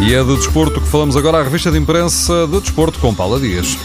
E é do desporto que falamos agora, a revista de imprensa do desporto com Paula Dias.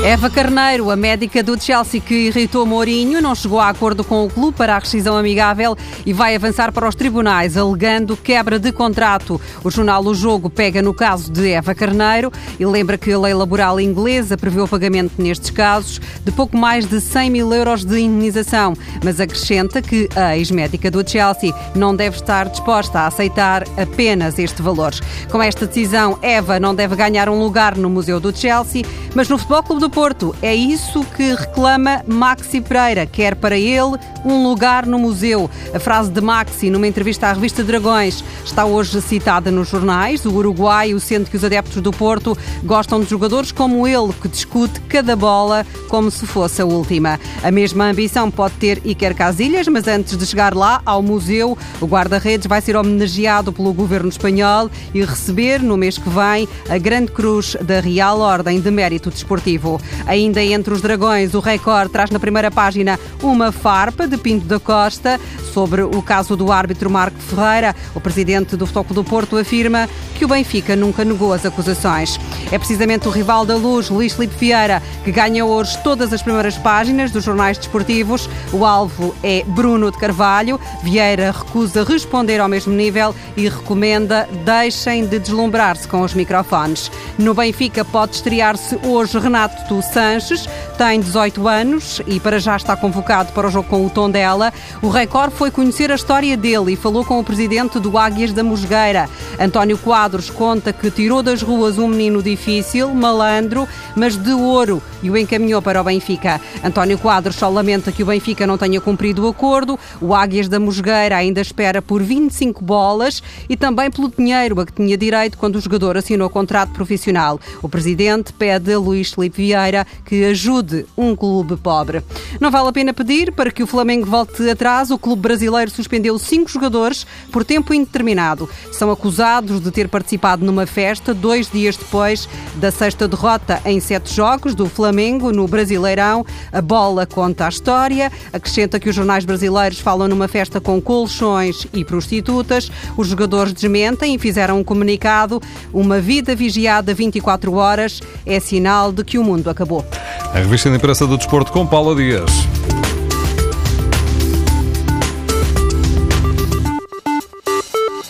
Eva Carneiro, a médica do Chelsea que irritou Mourinho, não chegou a acordo com o clube para a rescisão amigável e vai avançar para os tribunais, alegando quebra de contrato. O jornal O Jogo pega no caso de Eva Carneiro e lembra que a lei laboral inglesa prevê o pagamento nestes casos de pouco mais de 100 mil euros de indenização, mas acrescenta que a ex-médica do Chelsea não deve estar disposta a aceitar apenas este valor. Com esta decisão, Eva não deve ganhar um lugar no Museu do Chelsea, mas no Futebol Clube do Porto. É isso que reclama Maxi Pereira. Quer para ele um lugar no museu. A frase de Maxi, numa entrevista à revista Dragões, está hoje citada nos jornais. O uruguaio sente que os adeptos do Porto gostam de jogadores como ele, que discute cada bola como se fosse a última. A mesma ambição pode ter Iker Casilhas, mas antes de chegar lá, ao museu, o guarda-redes vai ser homenageado pelo governo espanhol e receber, no mês que vem, a Grande Cruz da Real Ordem de Mérito Desportivo. Ainda entre os dragões, o Record traz na primeira página uma farpa de Pinto da Costa sobre o caso do árbitro Marco Ferreira. O presidente do Futebol do Porto afirma que o Benfica nunca negou as acusações. É precisamente o rival da Luz, Luís Filipe Vieira, que ganha hoje todas as primeiras páginas dos jornais desportivos. O alvo é Bruno de Carvalho. Vieira recusa responder ao mesmo nível e recomenda deixem de deslumbrar-se com os microfones. No Benfica pode estrear-se hoje Renato Sanches, tem 18 anos e para já está convocado para o jogo com o Tondela. O Record foi conhecer a história dele e falou com o presidente do Águias da Mosgueira. António Quadros conta que tirou das ruas um menino difícil, malandro, mas de ouro e o encaminhou para o Benfica. António Quadros só lamenta que o Benfica não tenha cumprido o acordo. O Águias da Mosgueira ainda espera por 25 bolas e também pelo dinheiro a que tinha direito quando o jogador assinou contrato profissional. O presidente pede a Luís Felipe Vieira que ajude um clube pobre. Não vale a pena pedir para que o Flamengo volte atrás. O clube brasileiro suspendeu cinco jogadores por tempo indeterminado. São acusados de ter participado numa festa dois dias depois da sexta derrota em sete jogos do Flamengo Flamengo no Brasileirão. A bola conta a história, acrescenta que os jornais brasileiros falam numa festa com colchões e prostitutas. Os jogadores desmentem e fizeram um comunicado. Uma vida vigiada 24 horas é sinal de que o mundo acabou. A revista da imprensa do desporto com Paula Dias.